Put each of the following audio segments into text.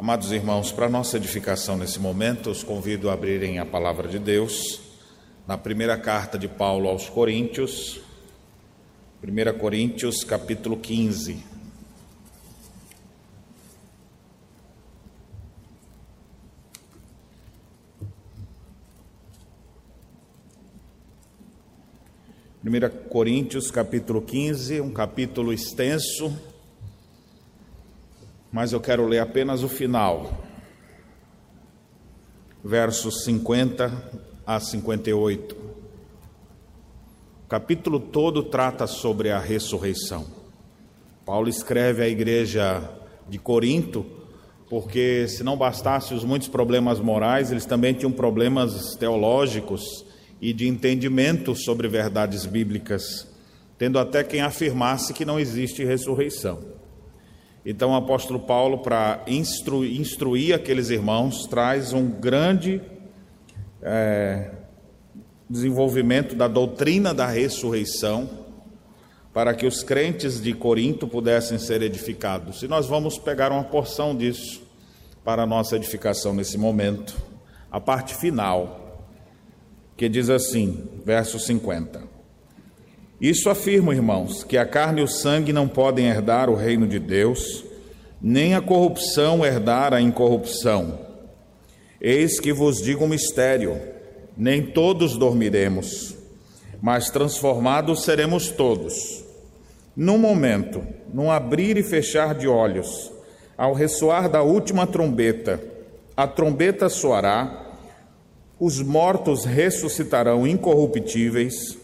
Amados irmãos, para nossa edificação nesse momento, os convido a abrirem a palavra de Deus na primeira carta de Paulo aos Coríntios, 1 Coríntios, capítulo 15. Primeira Coríntios, capítulo 15, um capítulo extenso, mas eu quero ler apenas o final, versos 50 a 58. O capítulo todo trata sobre a ressurreição. Paulo escreve à igreja de Corinto, porque se não bastasse os muitos problemas morais, eles também tinham problemas teológicos e de entendimento sobre verdades bíblicas, tendo até quem afirmasse que não existe ressurreição. Então, o apóstolo Paulo, para instruir, instruir aqueles irmãos, traz um grande é, desenvolvimento da doutrina da ressurreição, para que os crentes de Corinto pudessem ser edificados. E nós vamos pegar uma porção disso para a nossa edificação nesse momento, a parte final, que diz assim, verso 50. Isso afirmo, irmãos, que a carne e o sangue não podem herdar o reino de Deus, nem a corrupção herdar a incorrupção. Eis que vos digo um mistério: nem todos dormiremos, mas transformados seremos todos. Num momento, num abrir e fechar de olhos, ao ressoar da última trombeta, a trombeta soará, os mortos ressuscitarão incorruptíveis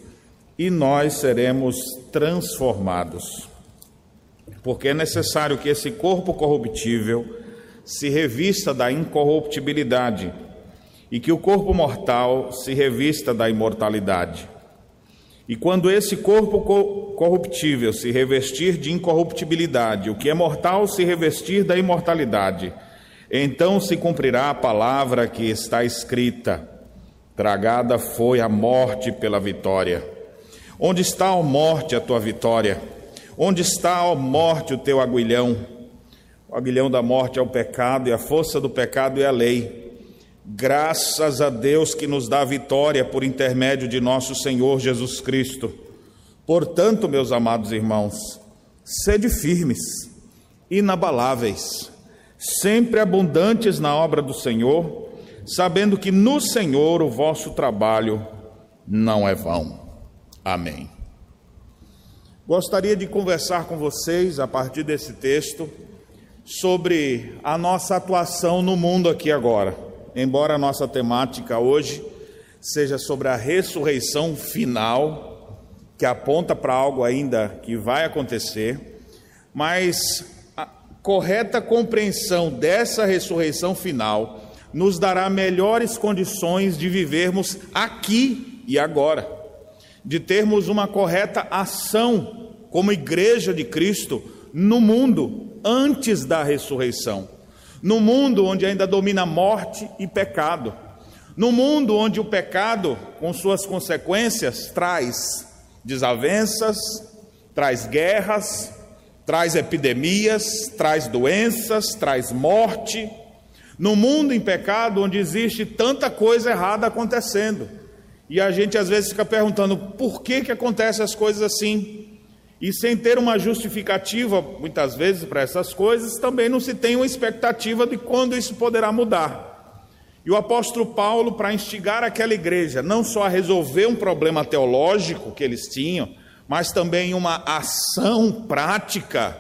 e nós seremos transformados. Porque é necessário que esse corpo corruptível se revista da incorruptibilidade e que o corpo mortal se revista da imortalidade. E quando esse corpo corruptível se revestir de incorruptibilidade, o que é mortal se revestir da imortalidade, então se cumprirá a palavra que está escrita: Tragada foi a morte pela vitória. Onde está, a morte, a tua vitória? Onde está, a morte, o teu aguilhão? O aguilhão da morte é o pecado, e a força do pecado é a lei. Graças a Deus que nos dá a vitória por intermédio de nosso Senhor Jesus Cristo. Portanto, meus amados irmãos, sede firmes, inabaláveis, sempre abundantes na obra do Senhor, sabendo que no Senhor o vosso trabalho não é vão. Amém. Gostaria de conversar com vocês, a partir desse texto, sobre a nossa atuação no mundo aqui agora. Embora a nossa temática hoje seja sobre a ressurreição final, que aponta para algo ainda que vai acontecer, mas a correta compreensão dessa ressurreição final nos dará melhores condições de vivermos aqui e agora de termos uma correta ação como igreja de Cristo no mundo antes da ressurreição. No mundo onde ainda domina morte e pecado. No mundo onde o pecado, com suas consequências, traz desavenças, traz guerras, traz epidemias, traz doenças, traz morte. No mundo em pecado, onde existe tanta coisa errada acontecendo e a gente às vezes fica perguntando por que, que acontecem as coisas assim. E sem ter uma justificativa, muitas vezes, para essas coisas, também não se tem uma expectativa de quando isso poderá mudar. E o apóstolo Paulo, para instigar aquela igreja, não só a resolver um problema teológico que eles tinham, mas também uma ação prática.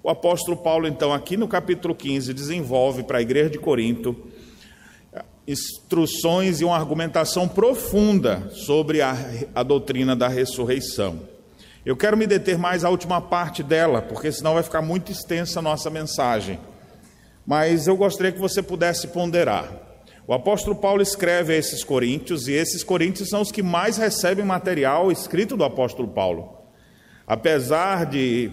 O apóstolo Paulo, então, aqui no capítulo 15, desenvolve para a igreja de Corinto instruções e uma argumentação profunda sobre a, a doutrina da ressurreição. Eu quero me deter mais à última parte dela, porque senão vai ficar muito extensa a nossa mensagem. Mas eu gostaria que você pudesse ponderar. O apóstolo Paulo escreve a esses coríntios, e esses coríntios são os que mais recebem material escrito do apóstolo Paulo. Apesar de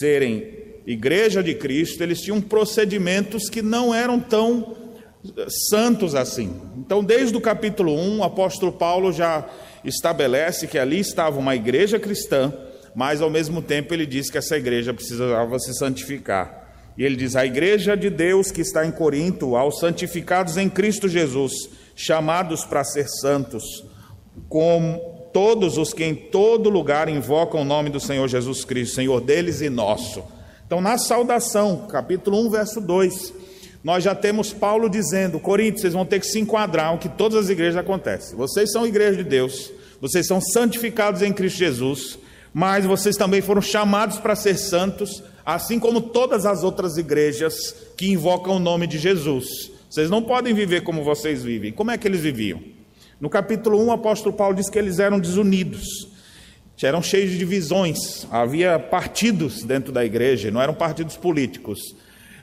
serem igreja de Cristo, eles tinham procedimentos que não eram tão santos assim. Então, desde o capítulo 1, o apóstolo Paulo já estabelece que ali estava uma igreja cristã, mas ao mesmo tempo ele diz que essa igreja precisava se santificar. E ele diz: A igreja de Deus que está em Corinto, aos santificados em Cristo Jesus, chamados para ser santos, com todos os que em todo lugar invocam o nome do Senhor Jesus Cristo, Senhor deles e nosso. Então, na saudação, capítulo 1, verso 2, nós já temos Paulo dizendo: Coríntios, vocês vão ter que se enquadrar o que todas as igrejas acontecem. Vocês são igreja de Deus, vocês são santificados em Cristo Jesus, mas vocês também foram chamados para ser santos, assim como todas as outras igrejas que invocam o nome de Jesus. Vocês não podem viver como vocês vivem. Como é que eles viviam? No capítulo 1, o apóstolo Paulo diz que eles eram desunidos, eram cheios de divisões, havia partidos dentro da igreja, não eram partidos políticos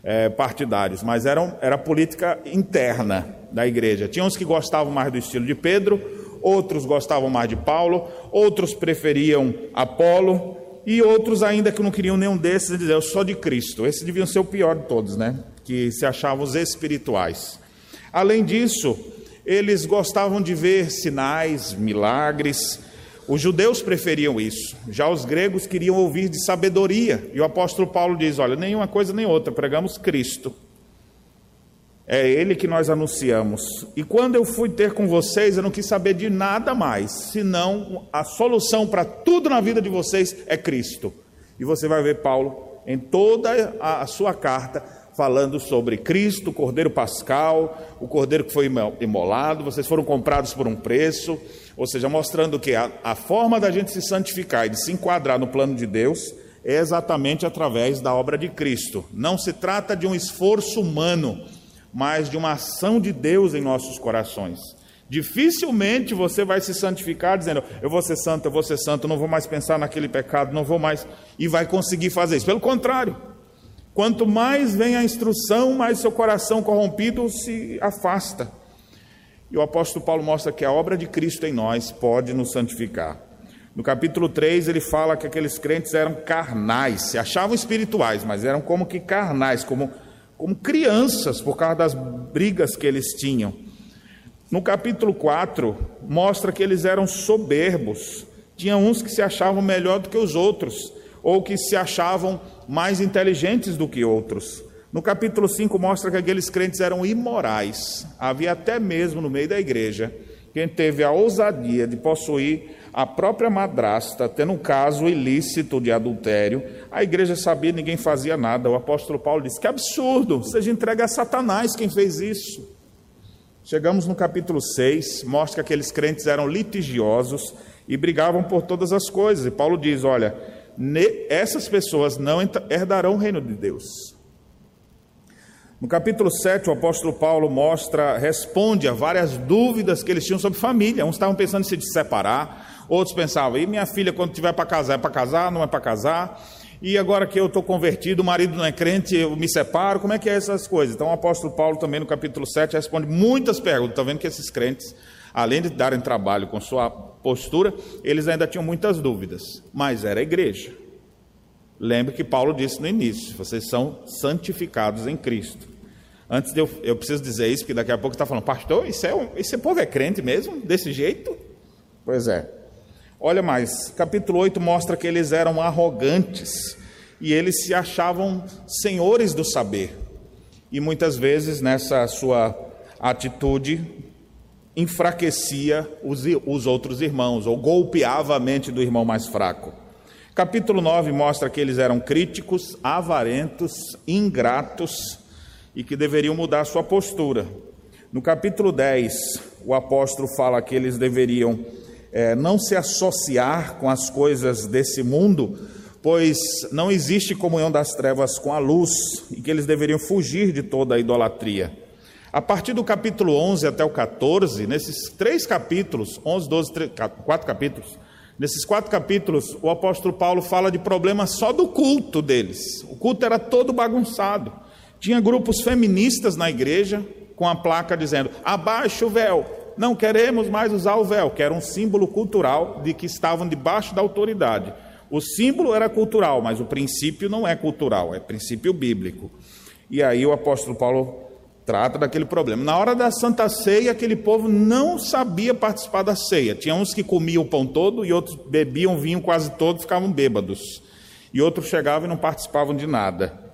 é, partidários, mas eram, era política interna da igreja. Tinha uns que gostavam mais do estilo de Pedro, outros gostavam mais de Paulo, outros preferiam Apolo, e outros ainda que não queriam nenhum desses, eu sou de Cristo. Esses deviam ser o pior de todos, né? Que se achavam os espirituais. Além disso, eles gostavam de ver sinais, milagres. Os judeus preferiam isso. Já os gregos queriam ouvir de sabedoria. E o apóstolo Paulo diz: olha, nenhuma coisa nem outra, pregamos Cristo. É Ele que nós anunciamos. E quando eu fui ter com vocês, eu não quis saber de nada mais, senão a solução para tudo na vida de vocês é Cristo. E você vai ver Paulo em toda a sua carta falando sobre Cristo, o Cordeiro Pascal, o Cordeiro que foi imolado, vocês foram comprados por um preço, ou seja, mostrando que a, a forma da gente se santificar e de se enquadrar no plano de Deus é exatamente através da obra de Cristo. Não se trata de um esforço humano, mas de uma ação de Deus em nossos corações. Dificilmente você vai se santificar dizendo, eu vou ser santo, eu vou ser santo, não vou mais pensar naquele pecado, não vou mais, e vai conseguir fazer isso. Pelo contrário, quanto mais vem a instrução, mais seu coração corrompido se afasta. E o apóstolo Paulo mostra que a obra de Cristo em nós pode nos santificar. No capítulo 3, ele fala que aqueles crentes eram carnais, se achavam espirituais, mas eram como que carnais, como como crianças por causa das brigas que eles tinham. No capítulo 4, mostra que eles eram soberbos. Tinha uns que se achavam melhor do que os outros, ou que se achavam mais inteligentes do que outros. No capítulo 5, mostra que aqueles crentes eram imorais. Havia até mesmo no meio da igreja quem teve a ousadia de possuir a própria madrasta, tendo um caso ilícito de adultério, a igreja sabia ninguém fazia nada. O apóstolo Paulo disse: Que absurdo, seja entregue a Satanás quem fez isso. Chegamos no capítulo 6, mostra que aqueles crentes eram litigiosos e brigavam por todas as coisas. E Paulo diz: Olha, essas pessoas não herdarão o reino de Deus. No capítulo 7, o apóstolo Paulo mostra, responde a várias dúvidas que eles tinham sobre família. Uns estavam pensando em se separar, outros pensavam, e minha filha, quando tiver para casar, é para casar, não é para casar? E agora que eu estou convertido, o marido não é crente, eu me separo, como é que é essas coisas? Então o apóstolo Paulo também no capítulo 7 responde muitas perguntas. Está vendo que esses crentes, além de darem trabalho com sua postura, eles ainda tinham muitas dúvidas. Mas era a igreja. Lembre que Paulo disse no início: vocês são santificados em Cristo. Antes de eu, eu preciso dizer isso, porque daqui a pouco está falando, pastor, isso é, esse povo é crente mesmo? Desse jeito? Pois é. Olha mais, capítulo 8 mostra que eles eram arrogantes e eles se achavam senhores do saber. E muitas vezes nessa sua atitude enfraquecia os, os outros irmãos ou golpeava a mente do irmão mais fraco. Capítulo 9 mostra que eles eram críticos, avarentos, ingratos e que deveriam mudar sua postura. No capítulo 10, o apóstolo fala que eles deveriam é, não se associar com as coisas desse mundo, pois não existe comunhão das trevas com a luz e que eles deveriam fugir de toda a idolatria. A partir do capítulo 11 até o 14, nesses três capítulos, 11, 12, 3, quatro capítulos, Nesses quatro capítulos, o apóstolo Paulo fala de problemas só do culto deles. O culto era todo bagunçado. Tinha grupos feministas na igreja com a placa dizendo: abaixa o véu, não queremos mais usar o véu, que era um símbolo cultural de que estavam debaixo da autoridade. O símbolo era cultural, mas o princípio não é cultural, é princípio bíblico. E aí o apóstolo Paulo trata daquele problema. Na hora da Santa Ceia, aquele povo não sabia participar da ceia. Tinha uns que comiam o pão todo e outros bebiam vinho quase todo, ficavam bêbados. E outros chegavam e não participavam de nada.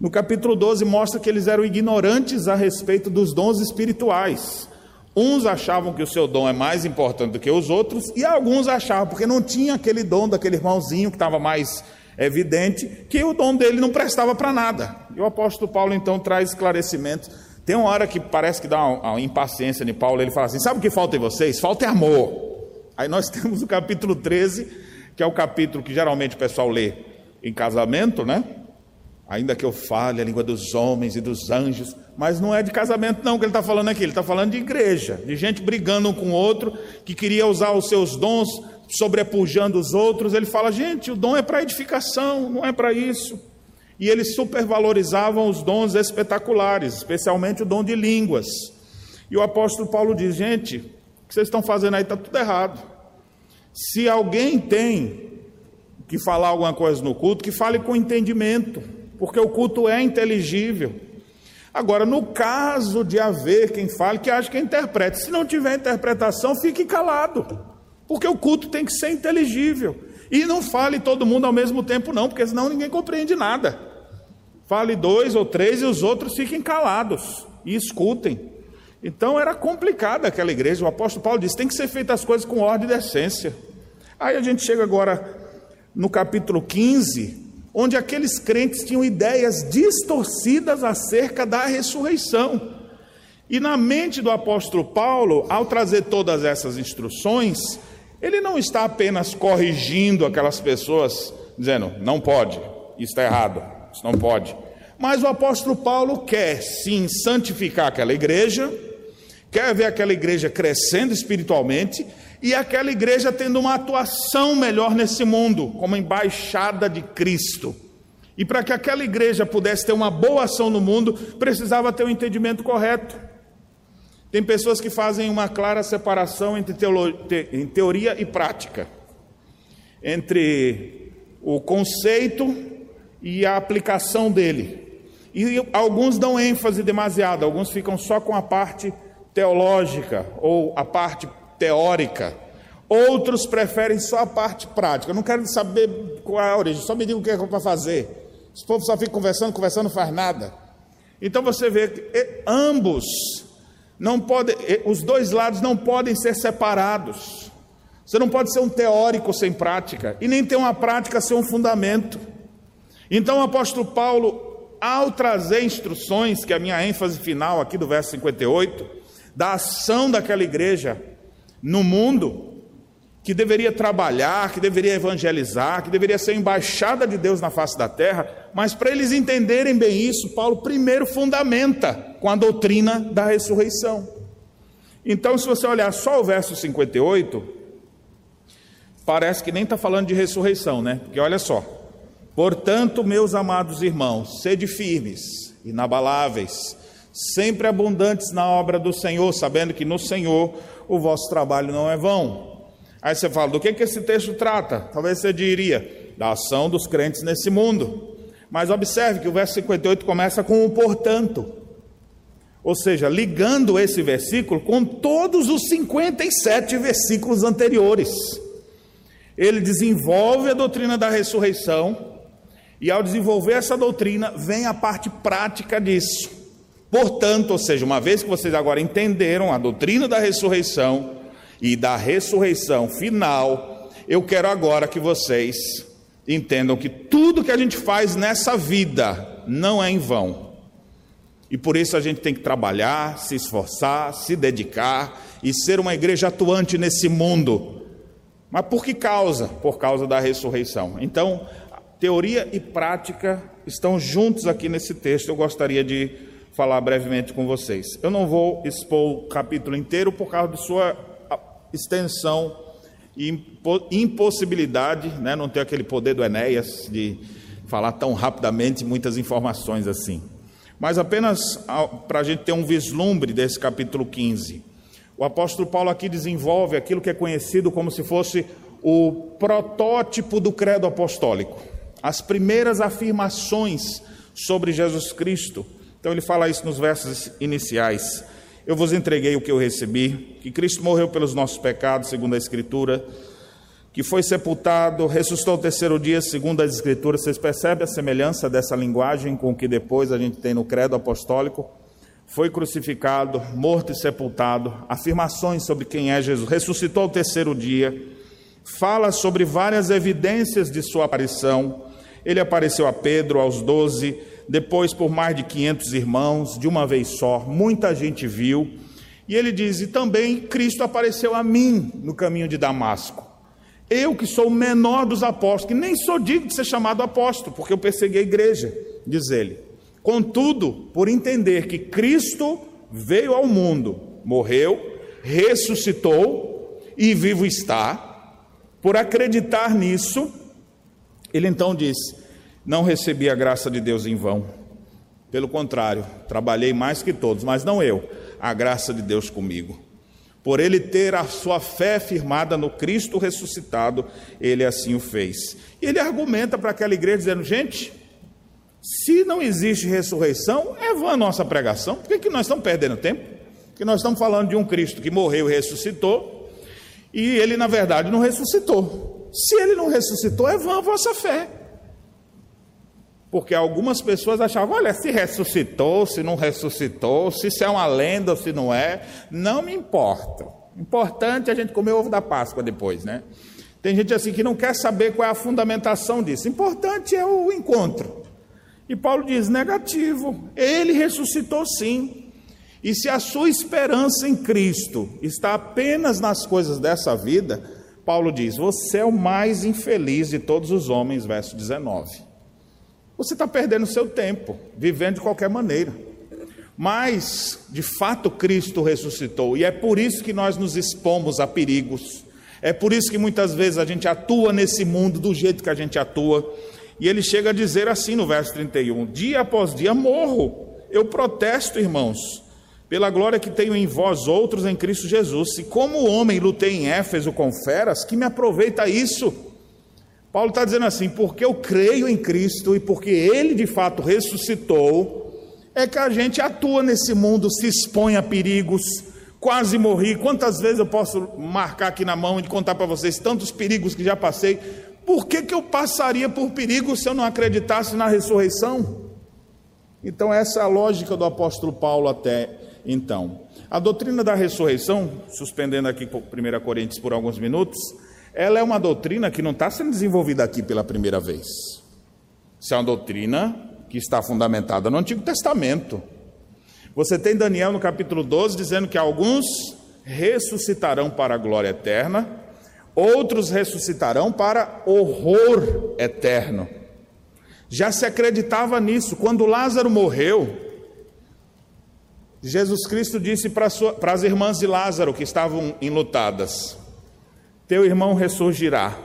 No capítulo 12 mostra que eles eram ignorantes a respeito dos dons espirituais. Uns achavam que o seu dom é mais importante do que os outros, e alguns achavam, porque não tinha aquele dom daquele irmãozinho que estava mais evidente, que o dom dele não prestava para nada. E o apóstolo Paulo então traz esclarecimentos. Tem uma hora que parece que dá uma, impaciência de Paulo, ele fala assim: sabe o que falta em vocês? Falta amor. Aí nós temos o capítulo 13, que é o capítulo que geralmente o pessoal lê em casamento, né? Ainda que eu fale a língua dos homens e dos anjos, mas não é de casamento, não, que ele está falando aqui, ele está falando de igreja, de gente brigando um com o outro, que queria usar os seus dons sobrepujando os outros. Ele fala, gente, o dom é para edificação, não é para isso. E eles supervalorizavam os dons espetaculares, especialmente o dom de línguas. E o apóstolo Paulo diz: gente, o que vocês estão fazendo aí está tudo errado. Se alguém tem que falar alguma coisa no culto, que fale com entendimento porque o culto é inteligível. Agora, no caso de haver quem fale, que acha que interprete. Se não tiver interpretação, fique calado, porque o culto tem que ser inteligível. E não fale todo mundo ao mesmo tempo, não, porque senão ninguém compreende nada. Fale dois ou três e os outros fiquem calados e escutem. Então era complicada aquela igreja. O apóstolo Paulo disse: tem que ser feitas as coisas com ordem e decência. Aí a gente chega agora no capítulo 15, onde aqueles crentes tinham ideias distorcidas acerca da ressurreição. E na mente do apóstolo Paulo, ao trazer todas essas instruções, ele não está apenas corrigindo aquelas pessoas, dizendo, não pode, isso está errado, isso não pode. Mas o apóstolo Paulo quer sim santificar aquela igreja, quer ver aquela igreja crescendo espiritualmente e aquela igreja tendo uma atuação melhor nesse mundo, como embaixada de Cristo. E para que aquela igreja pudesse ter uma boa ação no mundo, precisava ter um entendimento correto. Tem pessoas que fazem uma clara separação entre te teoria e prática, entre o conceito e a aplicação dele. E alguns dão ênfase demasiado, alguns ficam só com a parte teológica ou a parte teórica. Outros preferem só a parte prática. Eu não quero saber qual é a origem, só me diga o que é para fazer. Esse povo só fica conversando, conversando, não faz nada. Então você vê que ambos não podem, os dois lados não podem ser separados. Você não pode ser um teórico sem prática, e nem ter uma prática sem um fundamento. Então o apóstolo Paulo, ao trazer instruções, que é a minha ênfase final aqui do verso 58, da ação daquela igreja no mundo, que deveria trabalhar, que deveria evangelizar, que deveria ser embaixada de Deus na face da terra, mas para eles entenderem bem isso, Paulo primeiro fundamenta com a doutrina da ressurreição. Então, se você olhar só o verso 58, parece que nem está falando de ressurreição, né? Porque olha só. Portanto, meus amados irmãos, sede firmes, inabaláveis, sempre abundantes na obra do Senhor, sabendo que no Senhor o vosso trabalho não é vão. Aí você fala, do que, que esse texto trata? Talvez você diria, da ação dos crentes nesse mundo. Mas observe que o verso 58 começa com o portanto. Ou seja, ligando esse versículo com todos os 57 versículos anteriores. Ele desenvolve a doutrina da ressurreição, e ao desenvolver essa doutrina, vem a parte prática disso. Portanto, ou seja, uma vez que vocês agora entenderam a doutrina da ressurreição e da ressurreição final, eu quero agora que vocês entendam que tudo que a gente faz nessa vida não é em vão. E por isso a gente tem que trabalhar, se esforçar, se dedicar e ser uma igreja atuante nesse mundo. Mas por que causa? Por causa da ressurreição. Então, teoria e prática estão juntos aqui nesse texto. Eu gostaria de falar brevemente com vocês. Eu não vou expor o capítulo inteiro por causa de sua extensão e impossibilidade, né, não ter aquele poder do Enéas de falar tão rapidamente muitas informações assim. Mas apenas para a gente ter um vislumbre desse capítulo 15. O apóstolo Paulo aqui desenvolve aquilo que é conhecido como se fosse o protótipo do credo apostólico, as primeiras afirmações sobre Jesus Cristo então ele fala isso nos versos iniciais. Eu vos entreguei o que eu recebi, que Cristo morreu pelos nossos pecados, segundo a Escritura, que foi sepultado, ressuscitou o terceiro dia, segundo as Escrituras. Vocês percebem a semelhança dessa linguagem com o que depois a gente tem no credo apostólico? Foi crucificado, morto e sepultado, afirmações sobre quem é Jesus, ressuscitou o terceiro dia, fala sobre várias evidências de sua aparição. Ele apareceu a Pedro, aos doze, depois por mais de 500 irmãos, de uma vez só, muita gente viu. E ele diz: E também Cristo apareceu a mim no caminho de Damasco. Eu que sou o menor dos apóstolos, que nem sou digno de ser chamado apóstolo, porque eu persegui a igreja, diz ele. Contudo, por entender que Cristo veio ao mundo, morreu, ressuscitou e vivo está, por acreditar nisso, ele então disse: Não recebi a graça de Deus em vão. Pelo contrário, trabalhei mais que todos, mas não eu, a graça de Deus comigo. Por ele ter a sua fé firmada no Cristo ressuscitado, ele assim o fez. E ele argumenta para aquela igreja dizendo: gente, se não existe ressurreição, é vã a nossa pregação. Por que, que nós estamos perdendo tempo? Porque nós estamos falando de um Cristo que morreu e ressuscitou, e ele, na verdade, não ressuscitou. Se ele não ressuscitou, é vã a vossa fé. Porque algumas pessoas achavam, olha, se ressuscitou, se não ressuscitou, se isso é uma lenda ou se não é, não me importa. Importante é a gente comer ovo da Páscoa depois, né? Tem gente assim que não quer saber qual é a fundamentação disso. Importante é o encontro. E Paulo diz: negativo. Ele ressuscitou sim. E se a sua esperança em Cristo está apenas nas coisas dessa vida, Paulo diz: você é o mais infeliz de todos os homens, verso 19. Você está perdendo seu tempo, vivendo de qualquer maneira. Mas, de fato, Cristo ressuscitou, e é por isso que nós nos expomos a perigos. É por isso que muitas vezes a gente atua nesse mundo do jeito que a gente atua. E ele chega a dizer assim no verso 31: Dia após dia morro, eu protesto, irmãos, pela glória que tenho em vós outros em Cristo Jesus. Se como homem lutei em Éfeso com feras, que me aproveita isso? Paulo está dizendo assim: porque eu creio em Cristo e porque Ele de fato ressuscitou, é que a gente atua nesse mundo, se expõe a perigos, quase morri. Quantas vezes eu posso marcar aqui na mão e contar para vocês tantos perigos que já passei? Por que, que eu passaria por perigos se eu não acreditasse na ressurreição? Então, essa é a lógica do apóstolo Paulo até então. A doutrina da ressurreição, suspendendo aqui 1 Coríntios por alguns minutos, ela é uma doutrina que não está sendo desenvolvida aqui pela primeira vez. Isso é uma doutrina que está fundamentada no Antigo Testamento. Você tem Daniel no capítulo 12 dizendo que alguns ressuscitarão para a glória eterna, outros ressuscitarão para horror eterno. Já se acreditava nisso. Quando Lázaro morreu, Jesus Cristo disse para, as irmãs de Lázaro que estavam enlutadas: teu irmão ressurgirá.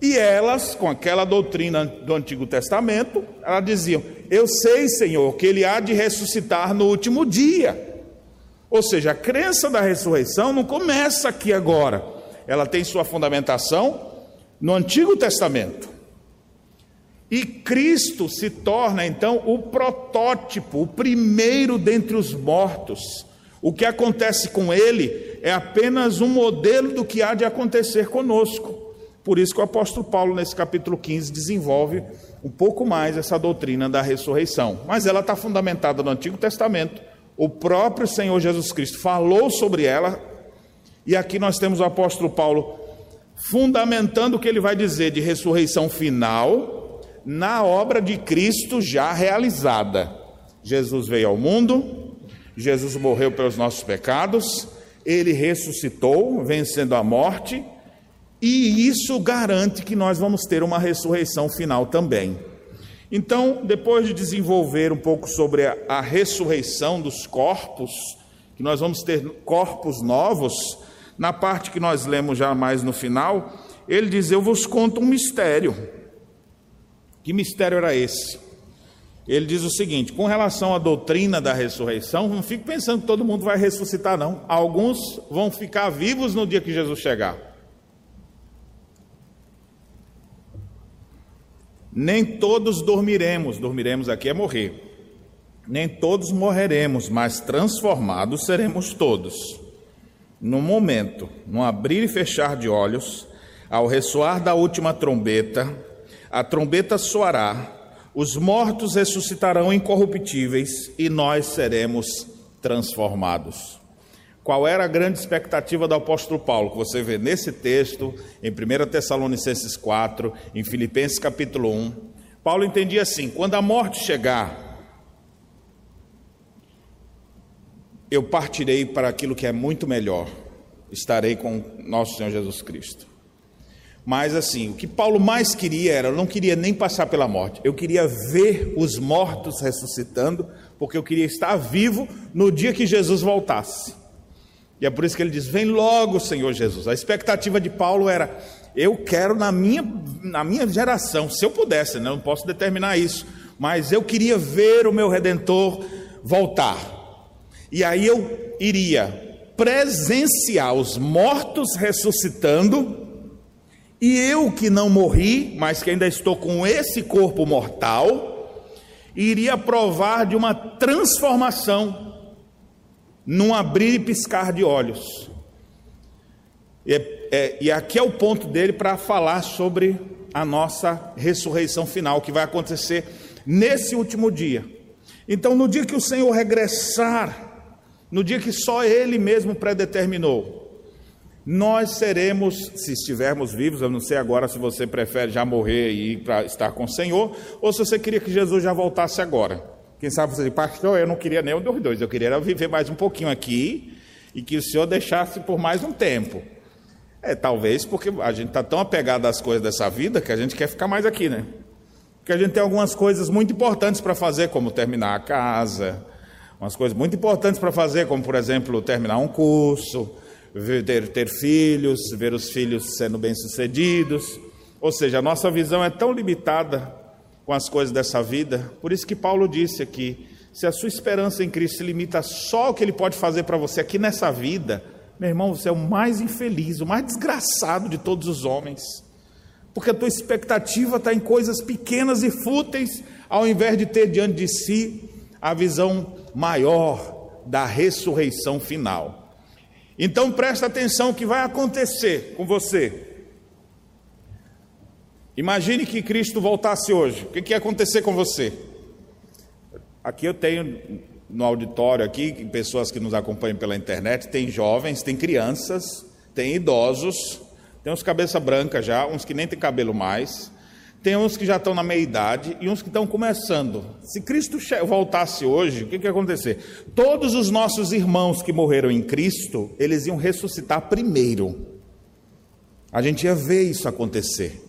E elas, com aquela doutrina do Antigo Testamento, elas diziam: Eu sei, Senhor, que ele há de ressuscitar no último dia. Ou seja, a crença da ressurreição não começa aqui agora, ela tem sua fundamentação no Antigo Testamento. E Cristo se torna então o protótipo, o primeiro dentre os mortos. O que acontece com ele é apenas um modelo do que há de acontecer conosco. Por isso que o apóstolo Paulo, nesse capítulo 15, desenvolve um pouco mais essa doutrina da ressurreição. Mas ela está fundamentada no Antigo Testamento. O próprio Senhor Jesus Cristo falou sobre ela. E aqui nós temos o apóstolo Paulo fundamentando o que ele vai dizer de ressurreição final na obra de Cristo já realizada. Jesus veio ao mundo, Jesus morreu pelos nossos pecados, ele ressuscitou, vencendo a morte, e isso garante que nós vamos ter uma ressurreição final também. Então, depois de desenvolver um pouco sobre a, a ressurreição dos corpos, que nós vamos ter corpos novos, na parte que nós lemos já mais no final, ele diz: Eu vos conto um mistério. Que mistério era esse? Ele diz o seguinte: com relação à doutrina da ressurreição, não fique pensando que todo mundo vai ressuscitar, não. Alguns vão ficar vivos no dia que Jesus chegar. Nem todos dormiremos, dormiremos aqui é morrer. Nem todos morreremos, mas transformados seremos todos. No momento, no abrir e fechar de olhos, Ao ressoar da última trombeta, a trombeta soará, os mortos ressuscitarão incorruptíveis e nós seremos transformados. Qual era a grande expectativa do apóstolo Paulo, que você vê nesse texto, em 1 Tessalonicenses 4, em Filipenses capítulo 1? Paulo entendia assim: quando a morte chegar, eu partirei para aquilo que é muito melhor, estarei com nosso Senhor Jesus Cristo. Mas assim, o que Paulo mais queria era, eu não queria nem passar pela morte, eu queria ver os mortos ressuscitando, porque eu queria estar vivo no dia que Jesus voltasse. E é por isso que ele diz: Vem logo, Senhor Jesus. A expectativa de Paulo era: Eu quero na minha, na minha geração, se eu pudesse, né? não posso determinar isso, mas eu queria ver o meu redentor voltar. E aí eu iria presenciar os mortos ressuscitando, e eu que não morri, mas que ainda estou com esse corpo mortal, iria provar de uma transformação num abrir e piscar de olhos. E, é, e aqui é o ponto dele para falar sobre a nossa ressurreição final, que vai acontecer nesse último dia. Então, no dia que o Senhor regressar, no dia que só Ele mesmo predeterminou, nós seremos, se estivermos vivos, eu não sei agora se você prefere já morrer e ir para estar com o Senhor, ou se você queria que Jesus já voltasse agora. Quem sabe você diz, pastor, eu não queria nem um dos dois, eu queria viver mais um pouquinho aqui e que o senhor deixasse por mais um tempo. É, talvez porque a gente está tão apegado às coisas dessa vida que a gente quer ficar mais aqui, né? Porque a gente tem algumas coisas muito importantes para fazer, como terminar a casa, umas coisas muito importantes para fazer, como por exemplo, terminar um curso, ter, ter filhos, ver os filhos sendo bem-sucedidos. Ou seja, a nossa visão é tão limitada com as coisas dessa vida. Por isso que Paulo disse aqui: se a sua esperança em Cristo se limita só ao que Ele pode fazer para você aqui nessa vida, meu irmão, você é o mais infeliz, o mais desgraçado de todos os homens. Porque a tua expectativa está em coisas pequenas e fúteis, ao invés de ter diante de si a visão maior da ressurreição final. Então presta atenção o que vai acontecer com você Imagine que Cristo voltasse hoje. O que ia acontecer com você? Aqui eu tenho no auditório aqui pessoas que nos acompanham pela internet, tem jovens, tem crianças, tem idosos, tem uns cabeça branca já, uns que nem tem cabelo mais, tem uns que já estão na meia idade e uns que estão começando. Se Cristo voltasse hoje, o que, que ia acontecer? Todos os nossos irmãos que morreram em Cristo, eles iam ressuscitar primeiro. A gente ia ver isso acontecer.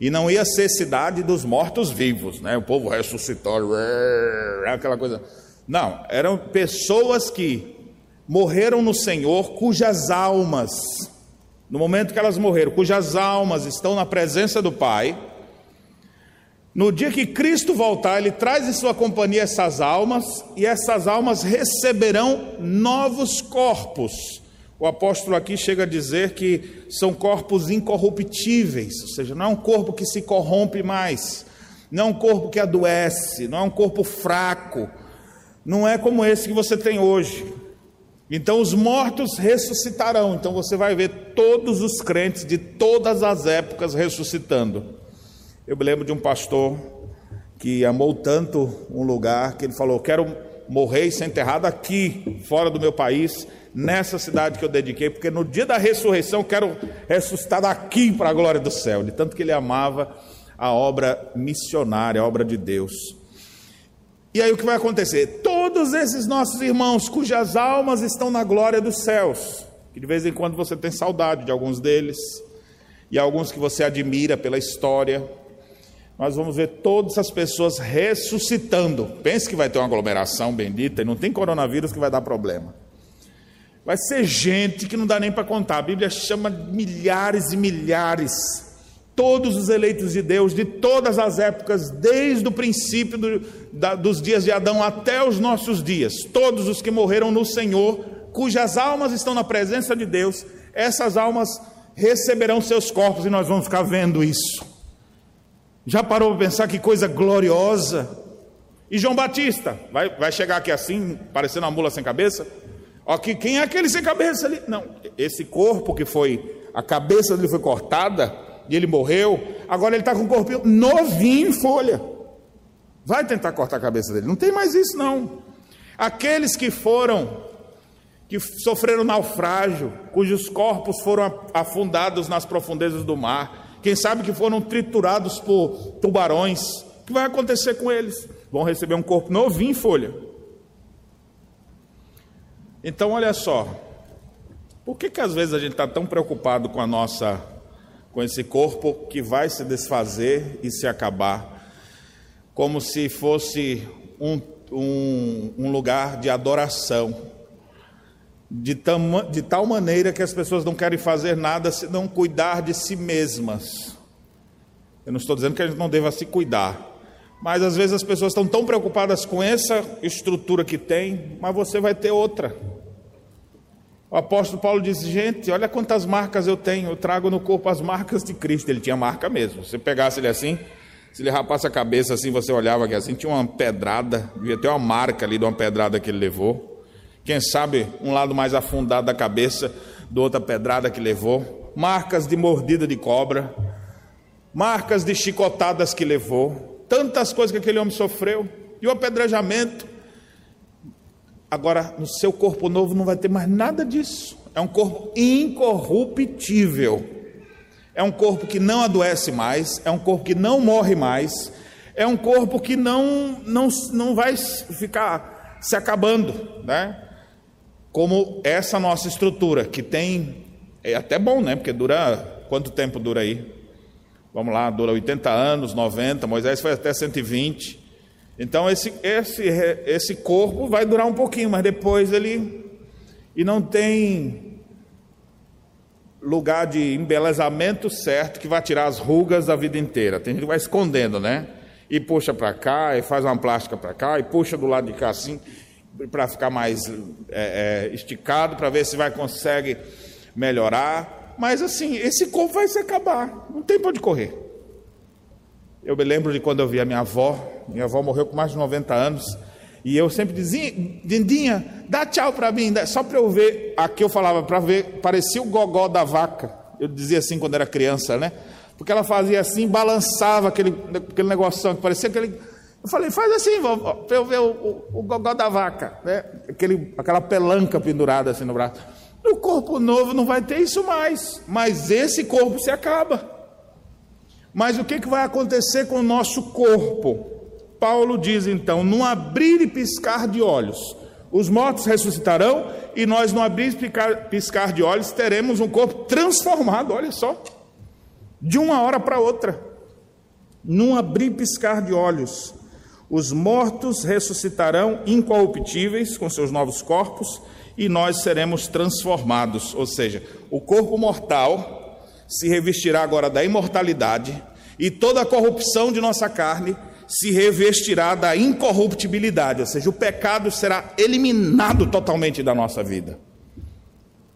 E não ia ser cidade dos mortos-vivos, né? O povo ressuscitou, aquela coisa. Não, eram pessoas que morreram no Senhor, cujas almas, no momento que elas morreram, cujas almas estão na presença do Pai. No dia que Cristo voltar, Ele traz em sua companhia essas almas, e essas almas receberão novos corpos o apóstolo aqui chega a dizer que são corpos incorruptíveis, ou seja, não é um corpo que se corrompe mais, não é um corpo que adoece, não é um corpo fraco, não é como esse que você tem hoje. Então os mortos ressuscitarão, então você vai ver todos os crentes de todas as épocas ressuscitando. Eu me lembro de um pastor que amou tanto um lugar que ele falou: Quero morrer e ser enterrado aqui, fora do meu país, nessa cidade que eu dediquei, porque no dia da ressurreição quero ressuscitar daqui para a glória do céu, de tanto que ele amava a obra missionária, a obra de Deus. E aí o que vai acontecer? Todos esses nossos irmãos cujas almas estão na glória dos céus, que de vez em quando você tem saudade de alguns deles, e alguns que você admira pela história, nós vamos ver todas as pessoas ressuscitando. Pense que vai ter uma aglomeração bendita e não tem coronavírus que vai dar problema. Vai ser gente que não dá nem para contar. A Bíblia chama milhares e milhares. Todos os eleitos de Deus, de todas as épocas, desde o princípio do, da, dos dias de Adão até os nossos dias. Todos os que morreram no Senhor, cujas almas estão na presença de Deus, essas almas receberão seus corpos e nós vamos ficar vendo isso. Já parou para pensar que coisa gloriosa? E João Batista, vai, vai chegar aqui assim, parecendo uma mula sem cabeça? Aqui, quem é aquele sem cabeça ali? Não, esse corpo que foi a cabeça dele foi cortada e ele morreu, agora ele está com o corpo novinho em folha. Vai tentar cortar a cabeça dele. Não tem mais isso, não. Aqueles que foram, que sofreram naufrágio, cujos corpos foram afundados nas profundezas do mar, quem sabe que foram triturados por tubarões, o que vai acontecer com eles? Vão receber um corpo novinho em folha. Então, olha só, por que, que às vezes a gente está tão preocupado com a nossa, com esse corpo que vai se desfazer e se acabar, como se fosse um, um, um lugar de adoração, de, tama, de tal maneira que as pessoas não querem fazer nada se não cuidar de si mesmas. Eu não estou dizendo que a gente não deva se cuidar, mas às vezes as pessoas estão tão preocupadas com essa estrutura que tem, mas você vai ter outra. O apóstolo Paulo disse: Gente, olha quantas marcas eu tenho, eu trago no corpo as marcas de Cristo. Ele tinha marca mesmo. Se você pegasse ele assim, se ele rapasse a cabeça assim, você olhava aqui assim, tinha uma pedrada, devia ter uma marca ali de uma pedrada que ele levou. Quem sabe um lado mais afundado da cabeça, do outra pedrada que levou. Marcas de mordida de cobra, marcas de chicotadas que levou, tantas coisas que aquele homem sofreu, e o apedrejamento. Agora, no seu corpo novo não vai ter mais nada disso. É um corpo incorruptível. É um corpo que não adoece mais, é um corpo que não morre mais, é um corpo que não não, não vai ficar se acabando, né? Como essa nossa estrutura que tem é até bom, né? Porque dura quanto tempo dura aí? Vamos lá, dura 80 anos, 90, Moisés foi até 120. Então esse, esse, esse corpo vai durar um pouquinho, mas depois ele e não tem lugar de embelezamento certo que vai tirar as rugas da vida inteira. Tem gente que vai escondendo, né? E puxa para cá, e faz uma plástica para cá, e puxa do lado de cá assim, para ficar mais é, é, esticado, para ver se vai consegue melhorar. Mas assim, esse corpo vai se acabar, não tem para onde correr. Eu me lembro de quando eu vi a minha avó, minha avó morreu com mais de 90 anos, e eu sempre dizia, Dindinha, dá tchau para mim, só para eu ver. Aqui eu falava para ver, parecia o gogó da vaca. Eu dizia assim quando era criança, né? Porque ela fazia assim, balançava aquele, aquele negócio que parecia aquele. Eu falei, faz assim, para eu ver o, o, o, gogó da vaca, né? Aquele, aquela pelanca pendurada assim no braço. No corpo novo não vai ter isso mais, mas esse corpo se acaba. Mas o que, que vai acontecer com o nosso corpo? Paulo diz então: num abrir e piscar de olhos, os mortos ressuscitarão, e nós, no abrir e piscar de olhos, teremos um corpo transformado, olha só, de uma hora para outra. Num abrir e piscar de olhos, os mortos ressuscitarão incorruptíveis com seus novos corpos, e nós seremos transformados, ou seja, o corpo mortal se revestirá agora da imortalidade, e toda a corrupção de nossa carne se revestirá da incorruptibilidade, ou seja, o pecado será eliminado totalmente da nossa vida.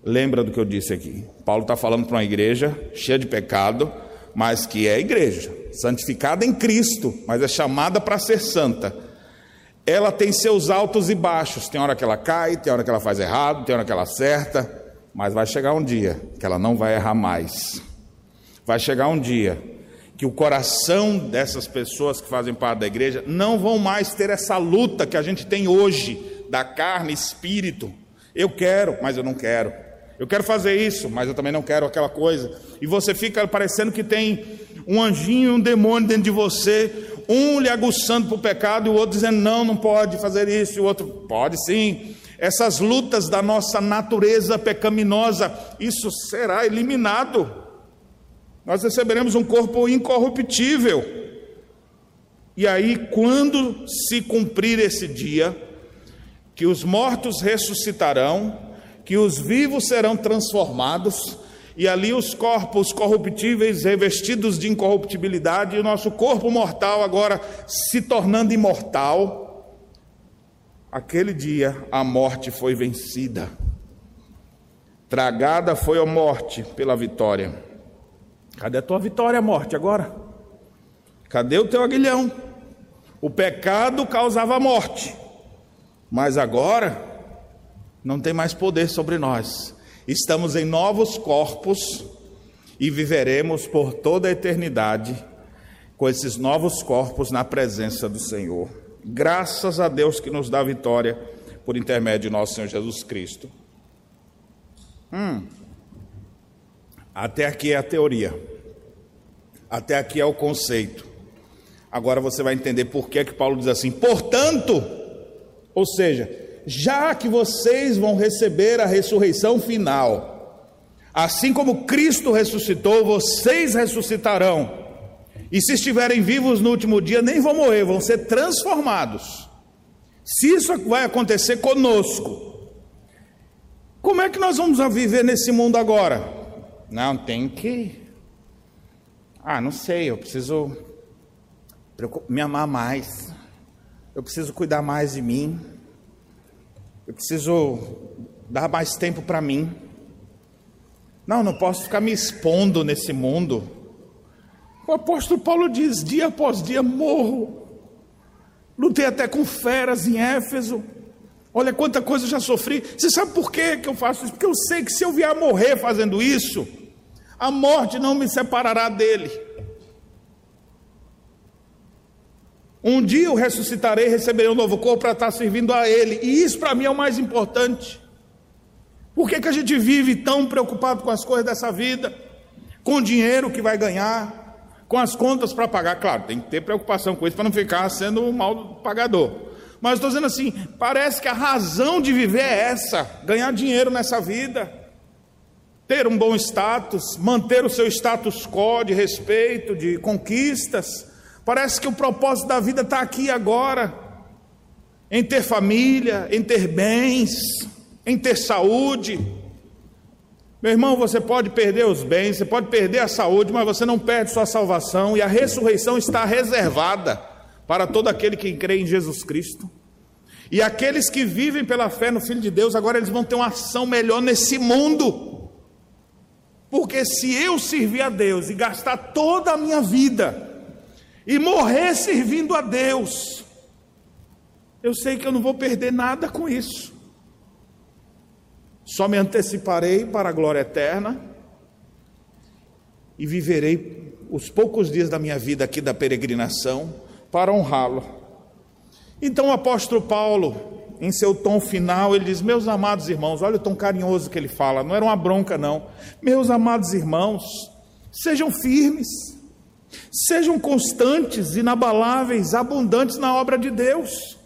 Lembra do que eu disse aqui? Paulo está falando para uma igreja cheia de pecado, mas que é igreja, santificada em Cristo, mas é chamada para ser santa. Ela tem seus altos e baixos, tem hora que ela cai, tem hora que ela faz errado, tem hora que ela acerta, mas vai chegar um dia que ela não vai errar mais. Vai chegar um dia que o coração dessas pessoas que fazem parte da igreja não vão mais ter essa luta que a gente tem hoje da carne, espírito. Eu quero, mas eu não quero. Eu quero fazer isso, mas eu também não quero aquela coisa. E você fica parecendo que tem um anjinho e um demônio dentro de você, um lhe aguçando para o pecado e o outro dizendo: não, não pode fazer isso, e o outro pode sim essas lutas da nossa natureza pecaminosa, isso será eliminado. Nós receberemos um corpo incorruptível. E aí, quando se cumprir esse dia, que os mortos ressuscitarão, que os vivos serão transformados, e ali os corpos corruptíveis revestidos de incorruptibilidade, e o nosso corpo mortal agora se tornando imortal, Aquele dia a morte foi vencida. Tragada foi a morte pela vitória. Cadê a tua vitória, morte, agora? Cadê o teu aguilhão? O pecado causava morte, mas agora não tem mais poder sobre nós. Estamos em novos corpos, e viveremos por toda a eternidade com esses novos corpos na presença do Senhor. Graças a Deus que nos dá vitória por intermédio de nosso Senhor Jesus Cristo. Hum. Até aqui é a teoria. Até aqui é o conceito. Agora você vai entender por que, é que Paulo diz assim: portanto, ou seja, já que vocês vão receber a ressurreição final, assim como Cristo ressuscitou, vocês ressuscitarão. E se estiverem vivos no último dia, nem vão morrer, vão ser transformados. Se isso vai acontecer conosco, como é que nós vamos viver nesse mundo agora? Não, tem que. Ah, não sei, eu preciso me amar mais. Eu preciso cuidar mais de mim. Eu preciso dar mais tempo para mim. Não, não posso ficar me expondo nesse mundo. O apóstolo Paulo diz: dia após dia morro. Lutei até com feras em Éfeso. Olha quanta coisa eu já sofri. Você sabe por que eu faço isso? Porque eu sei que se eu vier a morrer fazendo isso, a morte não me separará dele. Um dia eu ressuscitarei, receberei um novo corpo para estar servindo a Ele. E isso para mim é o mais importante. Por que, que a gente vive tão preocupado com as coisas dessa vida? Com o dinheiro que vai ganhar, com as contas para pagar. Claro, tem que ter preocupação com isso para não ficar sendo um mal pagador. Mas estou dizendo assim: parece que a razão de viver é essa: ganhar dinheiro nessa vida, ter um bom status, manter o seu status quo de respeito, de conquistas Parece que o propósito da vida está aqui agora, em ter família, em ter bens, em ter saúde. Meu irmão, você pode perder os bens, você pode perder a saúde, mas você não perde sua salvação, e a ressurreição está reservada para todo aquele que crê em Jesus Cristo. E aqueles que vivem pela fé no Filho de Deus, agora eles vão ter uma ação melhor nesse mundo. Porque se eu servir a Deus e gastar toda a minha vida e morrer servindo a Deus, eu sei que eu não vou perder nada com isso. Só me anteciparei para a glória eterna e viverei os poucos dias da minha vida aqui da peregrinação para honrá-lo. Então o apóstolo Paulo, em seu tom final, ele diz: Meus amados irmãos, olha o tom carinhoso que ele fala, não era uma bronca, não. Meus amados irmãos, sejam firmes Sejam constantes, inabaláveis, abundantes na obra de Deus.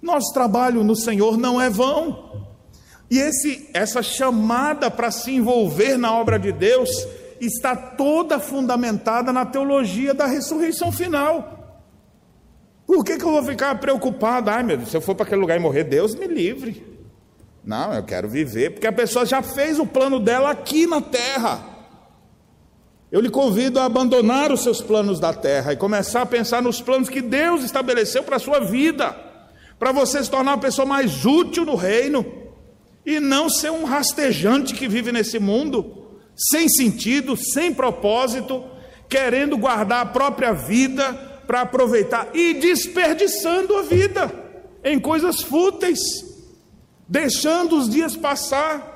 Nosso trabalho no Senhor não é vão. E esse, essa chamada para se envolver na obra de Deus está toda fundamentada na teologia da ressurreição final. Por que, que eu vou ficar preocupado? Ai meu Deus, se eu for para aquele lugar e morrer, Deus me livre. Não, eu quero viver, porque a pessoa já fez o plano dela aqui na terra. Eu lhe convido a abandonar os seus planos da terra e começar a pensar nos planos que Deus estabeleceu para a sua vida, para você se tornar uma pessoa mais útil no reino e não ser um rastejante que vive nesse mundo, sem sentido, sem propósito, querendo guardar a própria vida para aproveitar e desperdiçando a vida em coisas fúteis, deixando os dias passar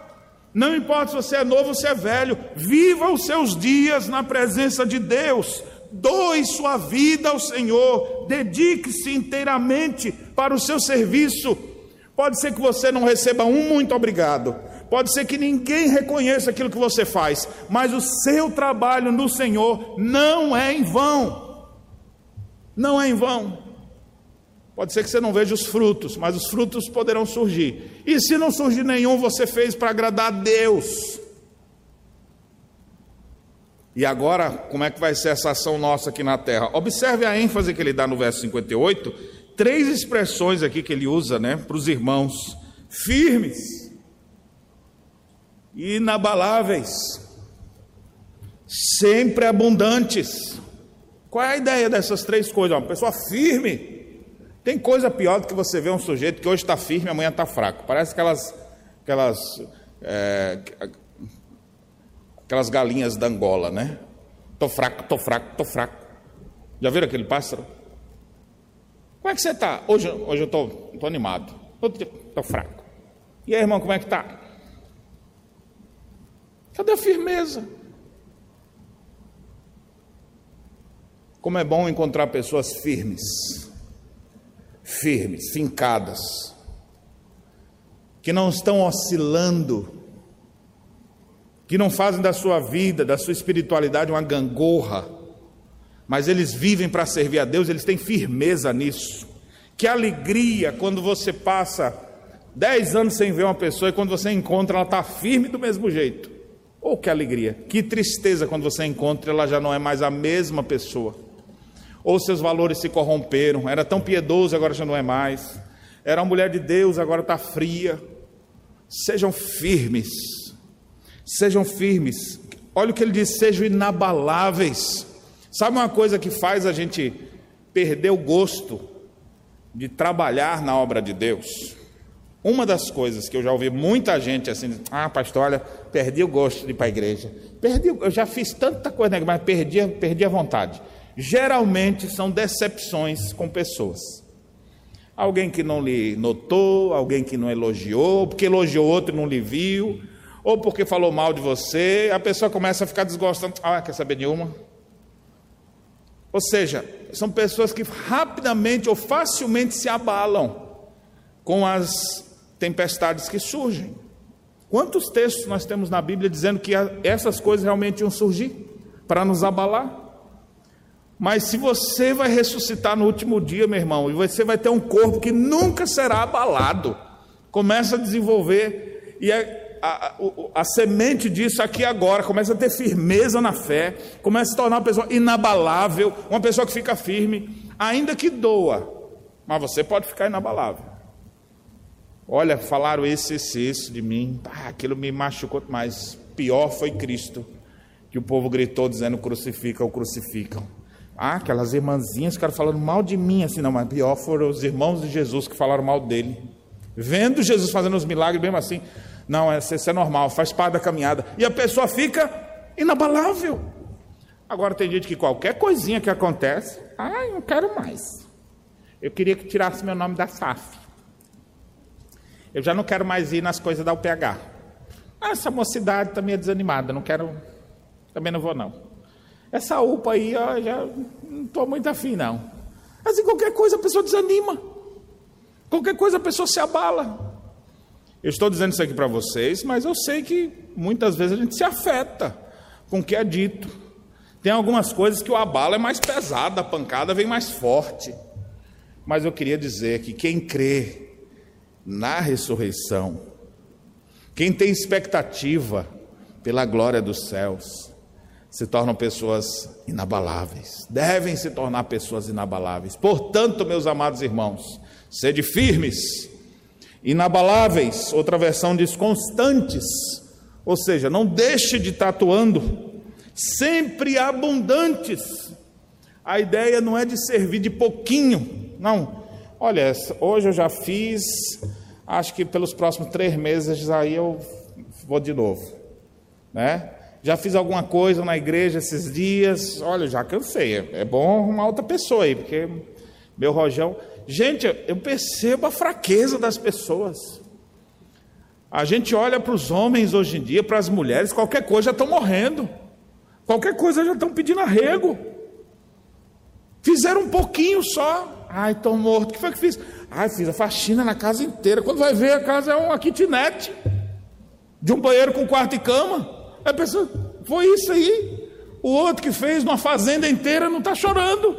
não importa se você é novo ou se é velho, viva os seus dias na presença de Deus, doe sua vida ao Senhor, dedique-se inteiramente para o seu serviço. Pode ser que você não receba um muito obrigado, pode ser que ninguém reconheça aquilo que você faz, mas o seu trabalho no Senhor não é em vão. Não é em vão. Pode ser que você não veja os frutos, mas os frutos poderão surgir. E se não surgir nenhum, você fez para agradar a Deus. E agora, como é que vai ser essa ação nossa aqui na terra? Observe a ênfase que ele dá no verso 58, três expressões aqui que ele usa, né, para os irmãos: firmes, inabaláveis, sempre abundantes. Qual é a ideia dessas três coisas? Uma pessoa firme, tem coisa pior do que você ver um sujeito que hoje está firme, amanhã está fraco. Parece aquelas, aquelas, é, aquelas galinhas da Angola, né? Tô fraco, tô fraco, tô fraco. Já viram aquele pássaro? Como é que você está? Hoje, hoje eu estou tô, tô animado. Estou fraco. E aí, irmão, como é que está? Cadê a firmeza? Como é bom encontrar pessoas firmes, firmes, fincadas, que não estão oscilando, que não fazem da sua vida, da sua espiritualidade uma gangorra, mas eles vivem para servir a Deus, eles têm firmeza nisso. Que alegria quando você passa dez anos sem ver uma pessoa e quando você encontra ela está firme do mesmo jeito. Oh, que alegria! Que tristeza quando você encontra ela já não é mais a mesma pessoa. Ou seus valores se corromperam. Era tão piedoso, agora já não é mais. Era uma mulher de Deus, agora está fria. Sejam firmes. Sejam firmes. Olha o que ele diz: sejam inabaláveis. Sabe uma coisa que faz a gente perder o gosto de trabalhar na obra de Deus. Uma das coisas que eu já ouvi muita gente assim, ah, pastor, olha, perdi o gosto de ir para a igreja. Perdi, eu já fiz tanta coisa, né, mas perdi, perdi a vontade. Geralmente são decepções com pessoas. Alguém que não lhe notou, alguém que não elogiou, porque elogiou outro e não lhe viu, ou porque falou mal de você, a pessoa começa a ficar desgostando. Ah, quer saber nenhuma? Ou seja, são pessoas que rapidamente ou facilmente se abalam com as tempestades que surgem. Quantos textos nós temos na Bíblia dizendo que essas coisas realmente iam surgir para nos abalar? Mas se você vai ressuscitar no último dia, meu irmão, e você vai ter um corpo que nunca será abalado, começa a desenvolver e é a, a, a, semente disso aqui agora, começa a ter firmeza na fé, começa a se tornar uma pessoa inabalável, uma pessoa que fica firme, ainda que doa, mas você pode ficar inabalável. Olha, falaram isso, isso, isso de mim, ah, aquilo me machucou, mas pior foi Cristo, que o povo gritou dizendo crucifica ou crucificam. Ah, aquelas irmãzinhas ficaram falando mal de mim, assim, não, mas pior foram os irmãos de Jesus que falaram mal dele. Vendo Jesus fazendo os milagres, mesmo assim, não, isso é normal, faz parte da caminhada. E a pessoa fica inabalável. Agora tem gente que qualquer coisinha que acontece, ah, não quero mais. Eu queria que tirasse meu nome da SAF. Eu já não quero mais ir nas coisas da UPH. Ah, essa mocidade está meio desanimada, não quero, também não vou não. Essa UPA aí, ó, já não estou muito afim não. Em qualquer coisa a pessoa desanima. Qualquer coisa a pessoa se abala. Eu estou dizendo isso aqui para vocês, mas eu sei que muitas vezes a gente se afeta com o que é dito. Tem algumas coisas que o abalo é mais pesado, a pancada vem mais forte. Mas eu queria dizer que quem crê na ressurreição, quem tem expectativa pela glória dos céus, se tornam pessoas inabaláveis, devem se tornar pessoas inabaláveis. Portanto, meus amados irmãos, sede firmes inabaláveis, outra versão diz constantes, ou seja, não deixe de estar atuando, sempre abundantes. A ideia não é de servir de pouquinho, não. Olha, hoje eu já fiz, acho que pelos próximos três meses aí eu vou de novo, né? Já fiz alguma coisa na igreja esses dias, olha, já cansei. É bom arrumar outra pessoa aí, porque meu rojão. Gente, eu percebo a fraqueza das pessoas. A gente olha para os homens hoje em dia, para as mulheres, qualquer coisa já estão morrendo. Qualquer coisa já estão pedindo arrego. Fizeram um pouquinho só. Ai, estou morto. O que foi que fiz? Ai, fiz a faxina na casa inteira. Quando vai ver, a casa é uma kitnet. De um banheiro com quarto e cama. A pessoa, foi isso aí. O outro que fez uma fazenda inteira não está chorando.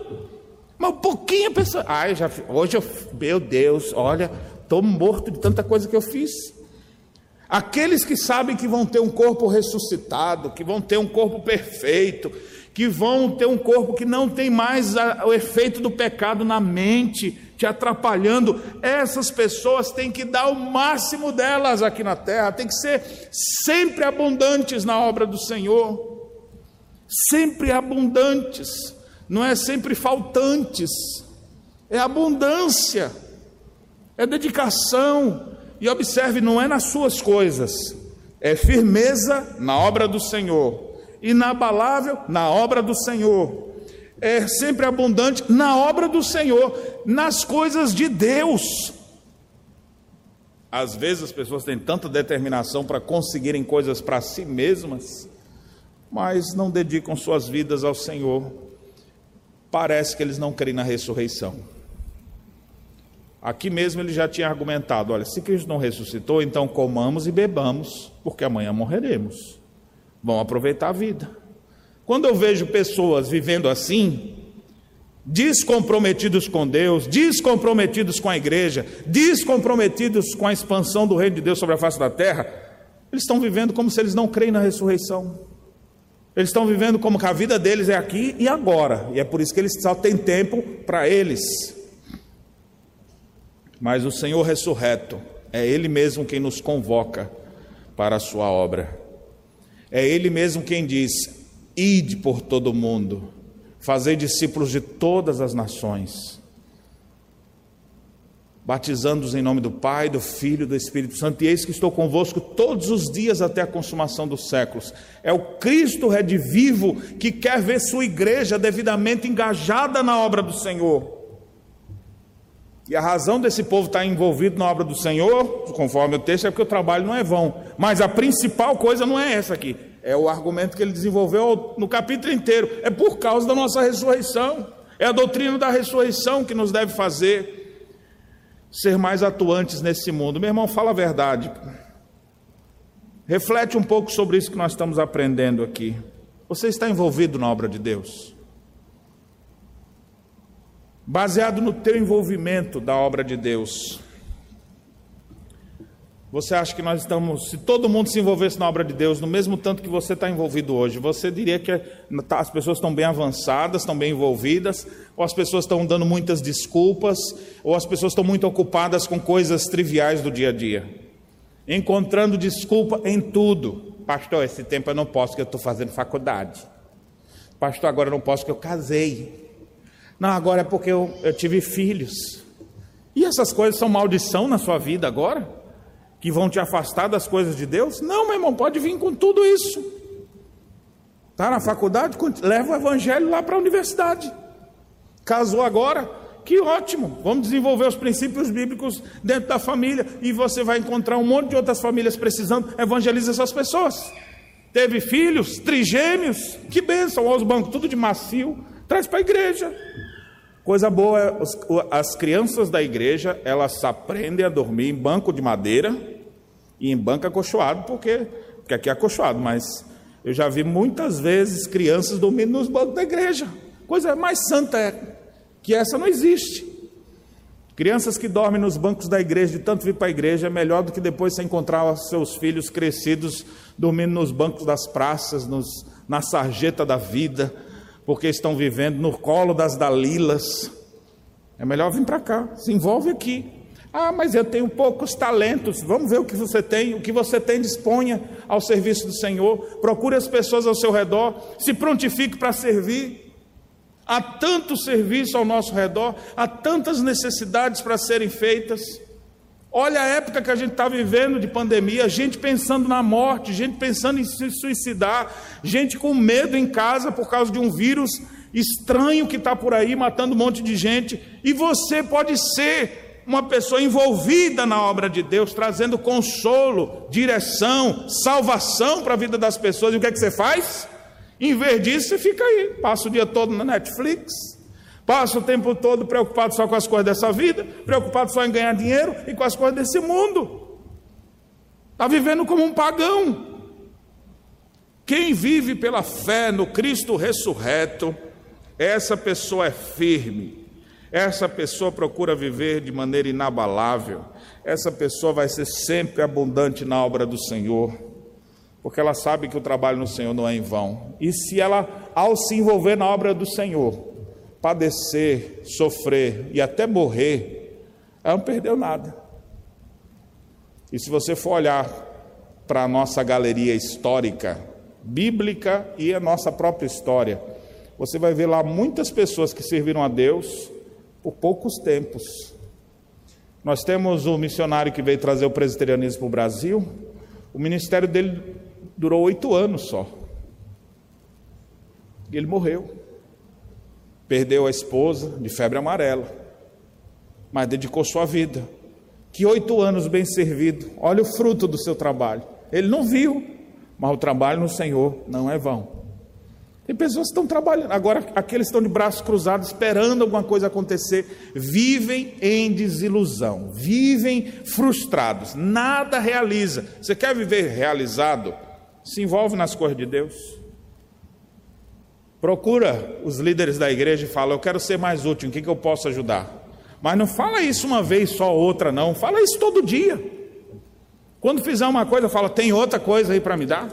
Mas um pouquinho a pessoa. Ai, já, hoje eu. Meu Deus, olha, estou morto de tanta coisa que eu fiz. Aqueles que sabem que vão ter um corpo ressuscitado, que vão ter um corpo perfeito, que vão ter um corpo que não tem mais a, o efeito do pecado na mente, te atrapalhando, essas pessoas têm que dar o máximo delas aqui na terra, tem que ser sempre abundantes na obra do Senhor, sempre abundantes não é sempre faltantes, é abundância, é dedicação. E observe, não é nas suas coisas, é firmeza na obra do Senhor, inabalável na obra do Senhor, é sempre abundante na obra do Senhor, nas coisas de Deus. Às vezes as pessoas têm tanta determinação para conseguirem coisas para si mesmas, mas não dedicam suas vidas ao Senhor. parece que eles não creem na ressurreição. Aqui mesmo ele já tinha argumentado: olha, se Cristo não ressuscitou, então comamos e bebamos, porque amanhã morreremos. Vamos aproveitar a vida. Quando eu vejo pessoas vivendo assim, descomprometidos com Deus, descomprometidos com a igreja, descomprometidos com a expansão do reino de Deus sobre a face da terra, eles estão vivendo como se eles não creem na ressurreição. Eles estão vivendo como que a vida deles é aqui e agora, e é por isso que eles só têm tempo para eles. Mas o Senhor ressurreto, é Ele mesmo quem nos convoca para a Sua obra. É Ele mesmo quem diz: ide por todo o mundo, fazei discípulos de todas as nações batizando-os em nome do Pai, do Filho e do Espírito Santo, e eis que estou convosco todos os dias até a consumação dos séculos. É o Cristo redivivo que quer ver sua igreja devidamente engajada na obra do Senhor. E a razão desse povo estar envolvido na obra do Senhor, conforme o texto, é porque o trabalho não é vão. Mas a principal coisa não é essa aqui. É o argumento que ele desenvolveu no capítulo inteiro. É por causa da nossa ressurreição. É a doutrina da ressurreição que nos deve fazer ser mais atuantes nesse mundo. Meu irmão, fala a verdade. Reflete um pouco sobre isso que nós estamos aprendendo aqui. Você está envolvido na obra de Deus? Baseado no teu envolvimento da obra de Deus, você acha que nós estamos, se todo mundo se envolvesse na obra de Deus, no mesmo tanto que você está envolvido hoje, você diria que tá, as pessoas estão bem avançadas, estão bem envolvidas, ou as pessoas estão dando muitas desculpas, ou as pessoas estão muito ocupadas com coisas triviais do dia a dia, encontrando desculpa em tudo. Pastor, esse tempo eu não posso, porque eu estou fazendo faculdade. Pastor, agora eu não posso, porque eu casei. Não, agora é porque eu, eu tive filhos. E essas coisas são maldição na sua vida agora? Que vão te afastar das coisas de Deus? Não, meu irmão, pode vir com tudo isso. Está na faculdade? Leva o evangelho lá para a universidade. Casou agora? Que ótimo! Vamos desenvolver os princípios bíblicos dentro da família e você vai encontrar um monte de outras famílias precisando. Evangeliza essas pessoas. Teve filhos, trigêmeos, que bênção! Olha os bancos, tudo de macio. Traz para a igreja. Coisa boa as crianças da igreja, elas aprendem a dormir em banco de madeira e em banco acolchoado, porque, porque aqui é acolchoado, mas eu já vi muitas vezes crianças dormindo nos bancos da igreja. Coisa mais santa é que essa não existe. Crianças que dormem nos bancos da igreja, de tanto vir para a igreja, é melhor do que depois você encontrar seus filhos crescidos dormindo nos bancos das praças, nos, na sarjeta da vida porque estão vivendo no colo das Dalilas. É melhor vir para cá, se envolve aqui. Ah, mas eu tenho poucos talentos. Vamos ver o que você tem, o que você tem, disponha ao serviço do Senhor. Procure as pessoas ao seu redor, se prontifique para servir. Há tanto serviço ao nosso redor, há tantas necessidades para serem feitas. Olha a época que a gente está vivendo de pandemia, gente pensando na morte, gente pensando em se suicidar, gente com medo em casa por causa de um vírus estranho que está por aí matando um monte de gente. E você pode ser uma pessoa envolvida na obra de Deus, trazendo consolo, direção, salvação para a vida das pessoas. E o que é que você faz? Em vez disso, você fica aí, passa o dia todo na Netflix, Passa o tempo todo preocupado só com as coisas dessa vida, preocupado só em ganhar dinheiro e com as coisas desse mundo. Está vivendo como um pagão. Quem vive pela fé no Cristo ressurreto, essa pessoa é firme, essa pessoa procura viver de maneira inabalável, essa pessoa vai ser sempre abundante na obra do Senhor, porque ela sabe que o trabalho no Senhor não é em vão. E se ela, ao se envolver na obra do Senhor, padecer, sofrer e até morrer, ela não perdeu nada. E se você for olhar para a nossa galeria histórica, bíblica e a nossa própria história, você vai ver lá muitas pessoas que serviram a Deus por poucos tempos. Nós temos o missionário que veio trazer o presbiterianismo para o Brasil, o ministério dele durou oito anos só. E ele morreu perdeu a esposa de febre amarela, mas dedicou sua vida. Que oito anos bem servido, olha o fruto do seu trabalho. Ele não viu, mas o trabalho no Senhor não é vão. Tem pessoas que estão trabalhando, agora aqueles que estão de braços cruzados esperando alguma coisa acontecer, vivem em desilusão, vivem frustrados, nada realiza. Você quer viver realizado? Se envolve nas coisas de Deus. Procura os líderes da igreja e fala: Eu quero ser mais útil, em que, que eu posso ajudar? Mas não fala isso uma vez só, outra, não. Fala isso todo dia. Quando fizer uma coisa, fala: Tem outra coisa aí para me dar?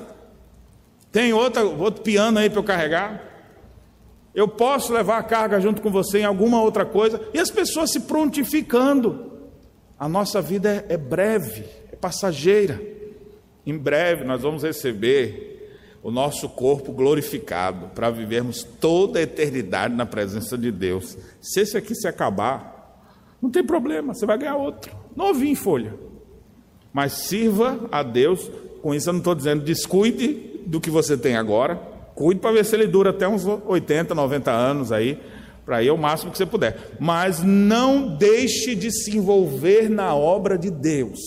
Tem outra, outro piano aí para eu carregar? Eu posso levar a carga junto com você em alguma outra coisa? E as pessoas se prontificando. A nossa vida é, é breve, é passageira. Em breve nós vamos receber o nosso corpo glorificado para vivermos toda a eternidade na presença de Deus. Se esse aqui se acabar, não tem problema, você vai ganhar outro, novinho em folha. Mas sirva a Deus, com isso eu não estou dizendo descuide do que você tem agora, cuide para ver se ele dura até uns 80, 90 anos aí, para ir o máximo que você puder. Mas não deixe de se envolver na obra de Deus,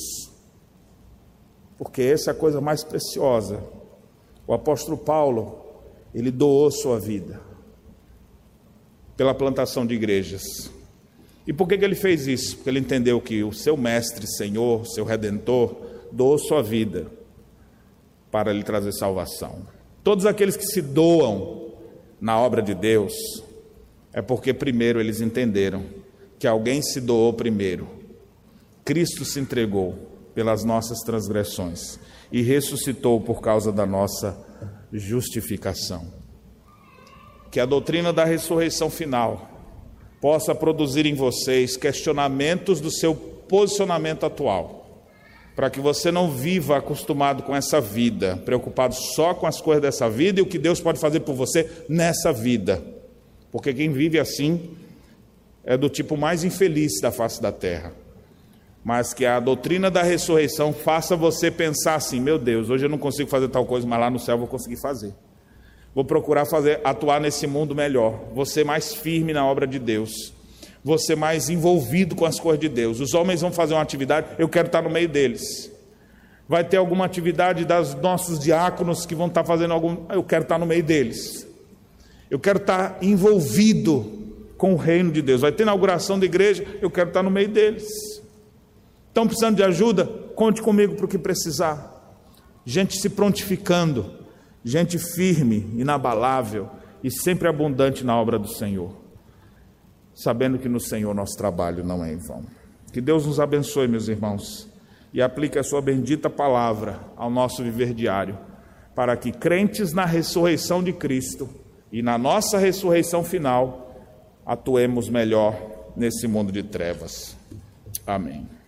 porque essa é a coisa mais preciosa o apóstolo Paulo, ele doou sua vida pela plantação de igrejas. E por que, que ele fez isso? Porque ele entendeu que o seu mestre, Senhor, seu redentor, doou sua vida para lhe trazer salvação. Todos aqueles que se doam na obra de Deus, é porque primeiro eles entenderam que alguém se doou primeiro. Cristo se entregou pelas nossas transgressões e ressuscitou por causa da nossa justificação. Que a doutrina da ressurreição final possa produzir em vocês questionamentos do seu posicionamento atual, para que você não viva acostumado com essa vida, preocupado só com as coisas dessa vida e o que Deus pode fazer por você nessa vida. Porque quem vive assim é do tipo mais infeliz da face da terra mas que a doutrina da ressurreição faça você pensar assim: meu Deus, hoje eu não consigo fazer tal coisa, mas lá no céu eu vou conseguir fazer. Vou procurar fazer, atuar nesse mundo melhor, ser mais firme na obra de Deus, ser mais envolvido com as coisas de Deus. Os homens vão fazer uma atividade, eu quero estar no meio deles. Vai ter alguma atividade das nossos diáconos que vão estar fazendo algum, eu quero estar no meio deles. Eu quero estar envolvido com o reino de Deus. Vai ter inauguração da igreja, eu quero estar no meio deles. Estão precisando de ajuda? Conte comigo para o que precisar. Gente se prontificando, gente firme, inabalável e sempre abundante na obra do Senhor, sabendo que no Senhor nosso trabalho não é em vão. Que Deus nos abençoe, meus irmãos, e aplique a Sua bendita palavra ao nosso viver diário, para que crentes na ressurreição de Cristo e na nossa ressurreição final, atuemos melhor nesse mundo de trevas. Amém.